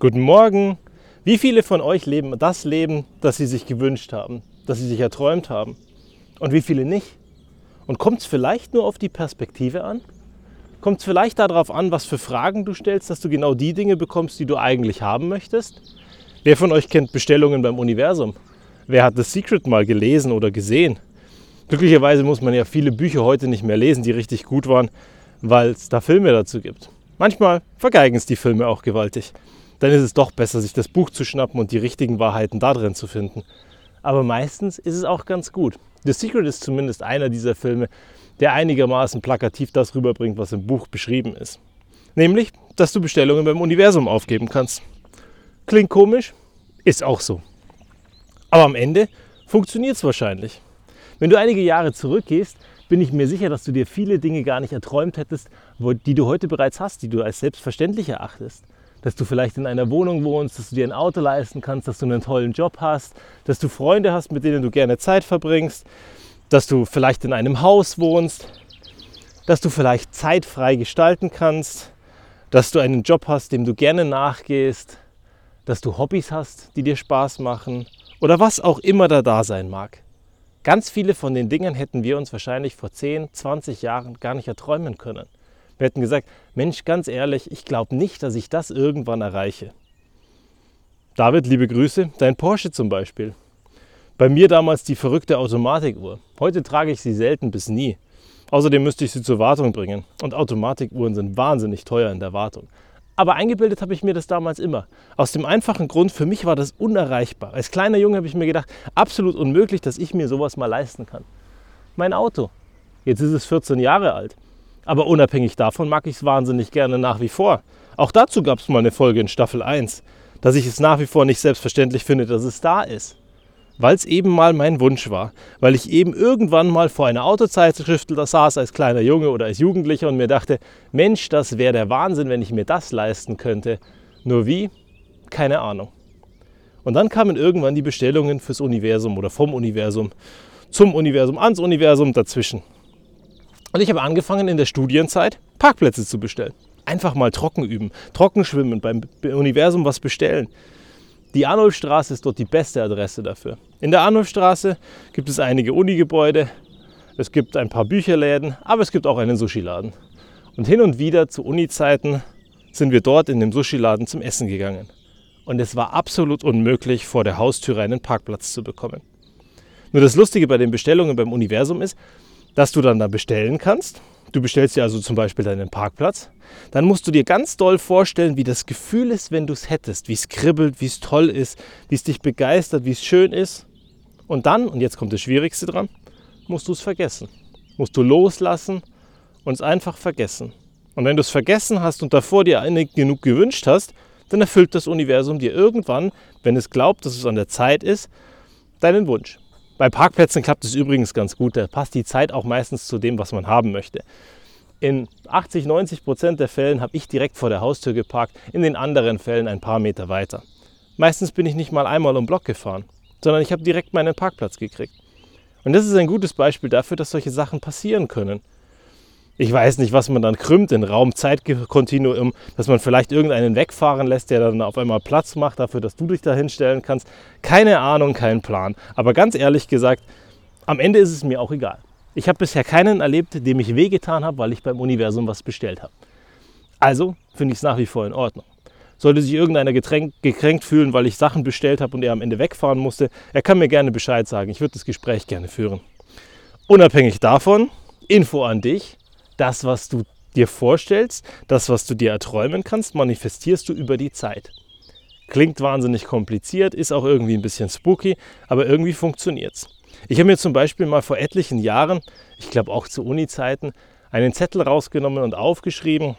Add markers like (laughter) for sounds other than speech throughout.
Guten Morgen. Wie viele von euch leben das Leben, das sie sich gewünscht haben, das sie sich erträumt haben? Und wie viele nicht? Und kommt es vielleicht nur auf die Perspektive an? Kommt es vielleicht darauf an, was für Fragen du stellst, dass du genau die Dinge bekommst, die du eigentlich haben möchtest? Wer von euch kennt Bestellungen beim Universum? Wer hat The Secret mal gelesen oder gesehen? Glücklicherweise muss man ja viele Bücher heute nicht mehr lesen, die richtig gut waren, weil es da Filme dazu gibt. Manchmal vergeigen es die Filme auch gewaltig dann ist es doch besser, sich das Buch zu schnappen und die richtigen Wahrheiten da drin zu finden. Aber meistens ist es auch ganz gut. The Secret ist zumindest einer dieser Filme, der einigermaßen plakativ das rüberbringt, was im Buch beschrieben ist. Nämlich, dass du Bestellungen beim Universum aufgeben kannst. Klingt komisch, ist auch so. Aber am Ende funktioniert es wahrscheinlich. Wenn du einige Jahre zurückgehst, bin ich mir sicher, dass du dir viele Dinge gar nicht erträumt hättest, die du heute bereits hast, die du als selbstverständlich erachtest dass du vielleicht in einer Wohnung wohnst, dass du dir ein Auto leisten kannst, dass du einen tollen Job hast, dass du Freunde hast, mit denen du gerne Zeit verbringst, dass du vielleicht in einem Haus wohnst, dass du vielleicht zeitfrei gestalten kannst, dass du einen Job hast, dem du gerne nachgehst, dass du Hobbys hast, die dir Spaß machen oder was auch immer da da sein mag. Ganz viele von den Dingen hätten wir uns wahrscheinlich vor 10, 20 Jahren gar nicht erträumen können. Wir hätten gesagt, Mensch, ganz ehrlich, ich glaube nicht, dass ich das irgendwann erreiche. David, liebe Grüße, dein Porsche zum Beispiel. Bei mir damals die verrückte Automatikuhr. Heute trage ich sie selten bis nie. Außerdem müsste ich sie zur Wartung bringen. Und Automatikuhren sind wahnsinnig teuer in der Wartung. Aber eingebildet habe ich mir das damals immer. Aus dem einfachen Grund, für mich war das unerreichbar. Als kleiner Junge habe ich mir gedacht, absolut unmöglich, dass ich mir sowas mal leisten kann. Mein Auto. Jetzt ist es 14 Jahre alt. Aber unabhängig davon mag ich es wahnsinnig gerne nach wie vor. Auch dazu gab es mal eine Folge in Staffel 1, dass ich es nach wie vor nicht selbstverständlich finde, dass es da ist. Weil es eben mal mein Wunsch war. Weil ich eben irgendwann mal vor einer Autozeitschrift da saß als kleiner Junge oder als Jugendlicher und mir dachte, Mensch, das wäre der Wahnsinn, wenn ich mir das leisten könnte. Nur wie? Keine Ahnung. Und dann kamen irgendwann die Bestellungen fürs Universum oder vom Universum zum Universum, ans Universum dazwischen. Und ich habe angefangen in der Studienzeit Parkplätze zu bestellen. Einfach mal trocken üben, trocken schwimmen, beim Universum was bestellen. Die Arnulfstraße ist dort die beste Adresse dafür. In der Arnulfstraße gibt es einige Unigebäude, es gibt ein paar Bücherläden, aber es gibt auch einen Sushiladen. Und hin und wieder zu Uni-Zeiten sind wir dort in dem Sushiladen zum Essen gegangen. Und es war absolut unmöglich, vor der Haustüre einen Parkplatz zu bekommen. Nur das Lustige bei den Bestellungen beim Universum ist, dass du dann da bestellen kannst. Du bestellst dir also zum Beispiel deinen Parkplatz. Dann musst du dir ganz doll vorstellen, wie das Gefühl ist, wenn du es hättest, wie es kribbelt, wie es toll ist, wie es dich begeistert, wie es schön ist. Und dann, und jetzt kommt das Schwierigste dran, musst du es vergessen. Musst du loslassen und es einfach vergessen. Und wenn du es vergessen hast und davor dir einig genug gewünscht hast, dann erfüllt das Universum dir irgendwann, wenn es glaubt, dass es an der Zeit ist, deinen Wunsch. Bei Parkplätzen klappt es übrigens ganz gut. Da passt die Zeit auch meistens zu dem, was man haben möchte. In 80, 90 Prozent der Fällen habe ich direkt vor der Haustür geparkt, in den anderen Fällen ein paar Meter weiter. Meistens bin ich nicht mal einmal um Block gefahren, sondern ich habe direkt meinen Parkplatz gekriegt. Und das ist ein gutes Beispiel dafür, dass solche Sachen passieren können ich weiß nicht, was man dann krümmt in Raum-Zeit-Kontinuum, dass man vielleicht irgendeinen wegfahren lässt, der dann auf einmal Platz macht dafür, dass du dich da hinstellen kannst. Keine Ahnung, kein Plan. Aber ganz ehrlich gesagt, am Ende ist es mir auch egal. Ich habe bisher keinen erlebt, dem ich wehgetan habe, weil ich beim Universum was bestellt habe. Also finde ich es nach wie vor in Ordnung. Sollte sich irgendeiner gekränkt fühlen, weil ich Sachen bestellt habe und er am Ende wegfahren musste, er kann mir gerne Bescheid sagen. Ich würde das Gespräch gerne führen. Unabhängig davon, Info an dich das, was du dir vorstellst, das, was du dir erträumen kannst, manifestierst du über die Zeit. Klingt wahnsinnig kompliziert, ist auch irgendwie ein bisschen spooky, aber irgendwie funktioniert es. Ich habe mir zum Beispiel mal vor etlichen Jahren, ich glaube auch zu Uni-Zeiten, einen Zettel rausgenommen und aufgeschrieben,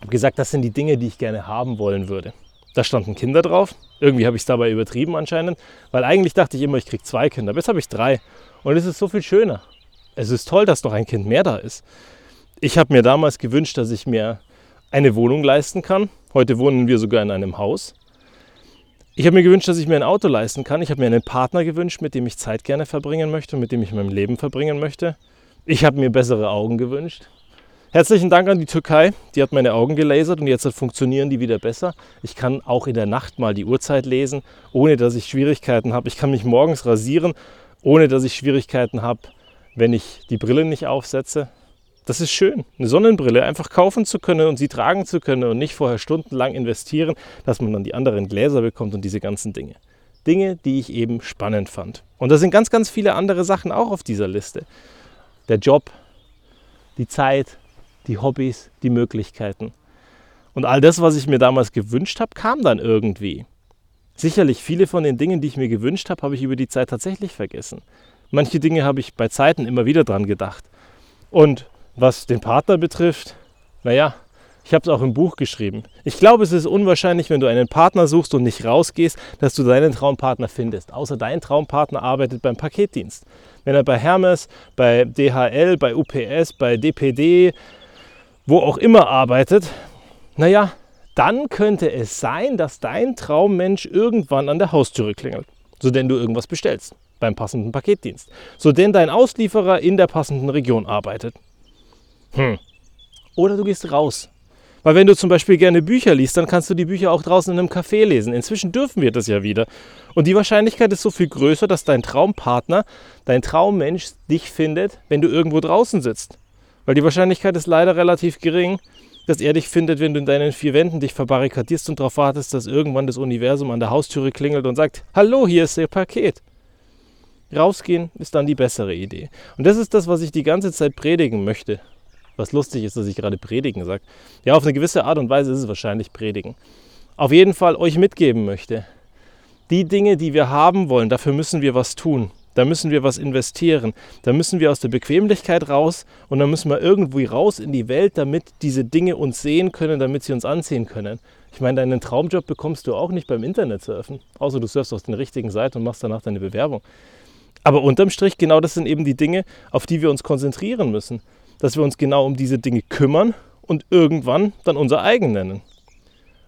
habe gesagt, das sind die Dinge, die ich gerne haben wollen würde. Da standen Kinder drauf. Irgendwie habe ich es dabei übertrieben anscheinend, weil eigentlich dachte ich immer, ich kriege zwei Kinder. Aber jetzt habe ich drei. Und es ist so viel schöner. Es ist toll, dass noch ein Kind mehr da ist. Ich habe mir damals gewünscht, dass ich mir eine Wohnung leisten kann. Heute wohnen wir sogar in einem Haus. Ich habe mir gewünscht, dass ich mir ein Auto leisten kann. Ich habe mir einen Partner gewünscht, mit dem ich Zeit gerne verbringen möchte und mit dem ich mein Leben verbringen möchte. Ich habe mir bessere Augen gewünscht. Herzlichen Dank an die Türkei, die hat meine Augen gelasert und jetzt funktionieren die wieder besser. Ich kann auch in der Nacht mal die Uhrzeit lesen, ohne dass ich Schwierigkeiten habe. Ich kann mich morgens rasieren, ohne dass ich Schwierigkeiten habe, wenn ich die Brille nicht aufsetze. Das ist schön, eine Sonnenbrille einfach kaufen zu können und sie tragen zu können und nicht vorher stundenlang investieren, dass man dann die anderen Gläser bekommt und diese ganzen Dinge. Dinge, die ich eben spannend fand. Und da sind ganz, ganz viele andere Sachen auch auf dieser Liste. Der Job, die Zeit, die Hobbys, die Möglichkeiten. Und all das, was ich mir damals gewünscht habe, kam dann irgendwie. Sicherlich viele von den Dingen, die ich mir gewünscht habe, habe ich über die Zeit tatsächlich vergessen. Manche Dinge habe ich bei Zeiten immer wieder dran gedacht. Und was den Partner betrifft, naja, ich habe es auch im Buch geschrieben. Ich glaube, es ist unwahrscheinlich, wenn du einen Partner suchst und nicht rausgehst, dass du deinen Traumpartner findest. Außer dein Traumpartner arbeitet beim Paketdienst. Wenn er bei Hermes, bei DHL, bei UPS, bei DPD, wo auch immer arbeitet, naja, dann könnte es sein, dass dein Traummensch irgendwann an der Haustüre klingelt, so denn du irgendwas bestellst beim passenden Paketdienst, so denn dein Auslieferer in der passenden Region arbeitet. Hm. Oder du gehst raus. Weil wenn du zum Beispiel gerne Bücher liest, dann kannst du die Bücher auch draußen in einem Café lesen. Inzwischen dürfen wir das ja wieder. Und die Wahrscheinlichkeit ist so viel größer, dass dein Traumpartner, dein Traummensch dich findet, wenn du irgendwo draußen sitzt. Weil die Wahrscheinlichkeit ist leider relativ gering, dass er dich findet, wenn du in deinen vier Wänden dich verbarrikadierst und darauf wartest, dass irgendwann das Universum an der Haustüre klingelt und sagt, hallo, hier ist Ihr Paket. Rausgehen ist dann die bessere Idee. Und das ist das, was ich die ganze Zeit predigen möchte. Was lustig ist, dass ich gerade predigen sage. Ja, auf eine gewisse Art und Weise ist es wahrscheinlich predigen. Auf jeden Fall euch mitgeben möchte. Die Dinge, die wir haben wollen, dafür müssen wir was tun. Da müssen wir was investieren. Da müssen wir aus der Bequemlichkeit raus und dann müssen wir irgendwie raus in die Welt, damit diese Dinge uns sehen können, damit sie uns ansehen können. Ich meine, deinen Traumjob bekommst du auch nicht beim Internet surfen, außer du surfst aus den richtigen Seiten und machst danach deine Bewerbung. Aber unterm Strich, genau das sind eben die Dinge, auf die wir uns konzentrieren müssen. Dass wir uns genau um diese Dinge kümmern und irgendwann dann unser eigen nennen.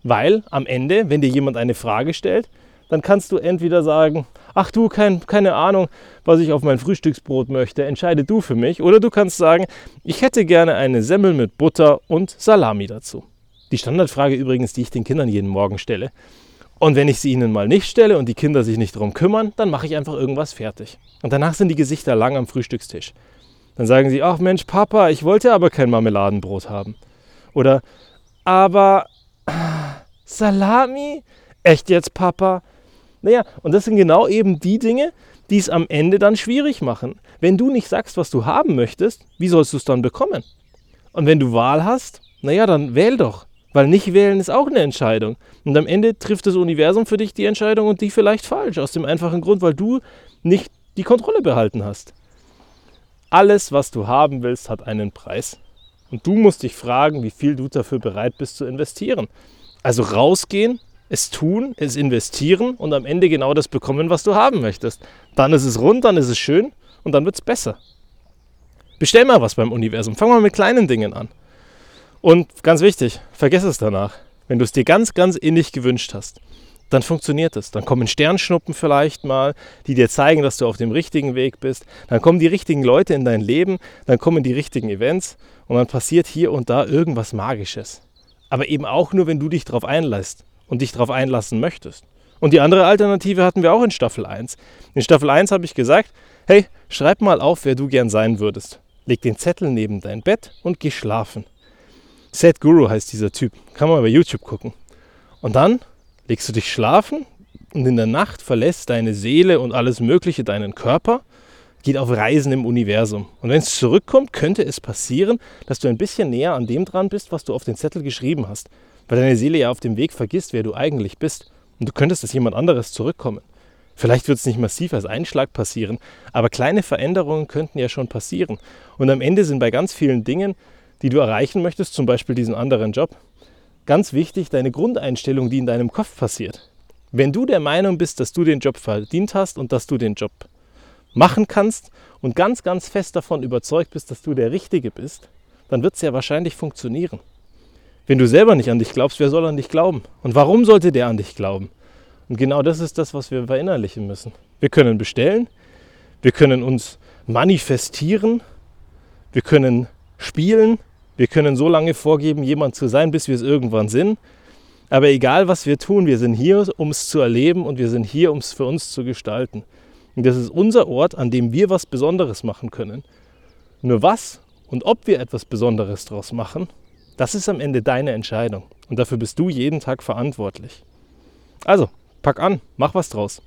Weil am Ende, wenn dir jemand eine Frage stellt, dann kannst du entweder sagen, ach du, kein, keine Ahnung, was ich auf mein Frühstücksbrot möchte, entscheide du für mich. Oder du kannst sagen, ich hätte gerne eine Semmel mit Butter und Salami dazu. Die Standardfrage übrigens, die ich den Kindern jeden Morgen stelle. Und wenn ich sie ihnen mal nicht stelle und die Kinder sich nicht darum kümmern, dann mache ich einfach irgendwas fertig. Und danach sind die Gesichter lang am Frühstückstisch. Dann sagen sie, ach Mensch, Papa, ich wollte aber kein Marmeladenbrot haben. Oder, aber (clears throat) Salami? Echt jetzt, Papa? Naja, und das sind genau eben die Dinge, die es am Ende dann schwierig machen. Wenn du nicht sagst, was du haben möchtest, wie sollst du es dann bekommen? Und wenn du Wahl hast, naja, dann wähl doch. Weil nicht wählen ist auch eine Entscheidung. Und am Ende trifft das Universum für dich die Entscheidung und die vielleicht falsch. Aus dem einfachen Grund, weil du nicht die Kontrolle behalten hast. Alles, was du haben willst, hat einen Preis. Und du musst dich fragen, wie viel du dafür bereit bist zu investieren. Also rausgehen, es tun, es investieren und am Ende genau das bekommen, was du haben möchtest. Dann ist es rund, dann ist es schön und dann wird es besser. Bestell mal was beim Universum. Fang mal mit kleinen Dingen an. Und ganz wichtig, vergiss es danach. Wenn du es dir ganz, ganz innig gewünscht hast, dann funktioniert es. Dann kommen Sternschnuppen vielleicht mal, die dir zeigen, dass du auf dem richtigen Weg bist. Dann kommen die richtigen Leute in dein Leben, dann kommen die richtigen Events und dann passiert hier und da irgendwas Magisches. Aber eben auch nur, wenn du dich darauf einlässt und dich darauf einlassen möchtest. Und die andere Alternative hatten wir auch in Staffel 1. In Staffel 1 habe ich gesagt, hey, schreib mal auf, wer du gern sein würdest. Leg den Zettel neben dein Bett und geh schlafen. Seth Guru heißt dieser Typ. Kann man bei YouTube gucken. Und dann legst du dich schlafen und in der Nacht verlässt deine Seele und alles Mögliche deinen Körper, geht auf Reisen im Universum. Und wenn es zurückkommt, könnte es passieren, dass du ein bisschen näher an dem dran bist, was du auf den Zettel geschrieben hast weil deine Seele ja auf dem Weg vergisst, wer du eigentlich bist. Und du könntest als jemand anderes zurückkommen. Vielleicht wird es nicht massiv als Einschlag passieren, aber kleine Veränderungen könnten ja schon passieren. Und am Ende sind bei ganz vielen Dingen, die du erreichen möchtest, zum Beispiel diesen anderen Job, ganz wichtig deine Grundeinstellung, die in deinem Kopf passiert. Wenn du der Meinung bist, dass du den Job verdient hast und dass du den Job machen kannst und ganz, ganz fest davon überzeugt bist, dass du der Richtige bist, dann wird es ja wahrscheinlich funktionieren. Wenn du selber nicht an dich glaubst, wer soll an dich glauben? Und warum sollte der an dich glauben? Und genau das ist das, was wir verinnerlichen müssen. Wir können bestellen, wir können uns manifestieren, wir können spielen, Wir können so lange vorgeben, jemand zu sein, bis wir es irgendwann sind. Aber egal, was wir tun, wir sind hier, um es zu erleben und wir sind hier, um es für uns zu gestalten. Und das ist unser Ort, an dem wir was Besonderes machen können. Nur was und ob wir etwas Besonderes daraus machen, das ist am Ende deine Entscheidung. Und dafür bist du jeden Tag verantwortlich. Also, pack an, mach was draus.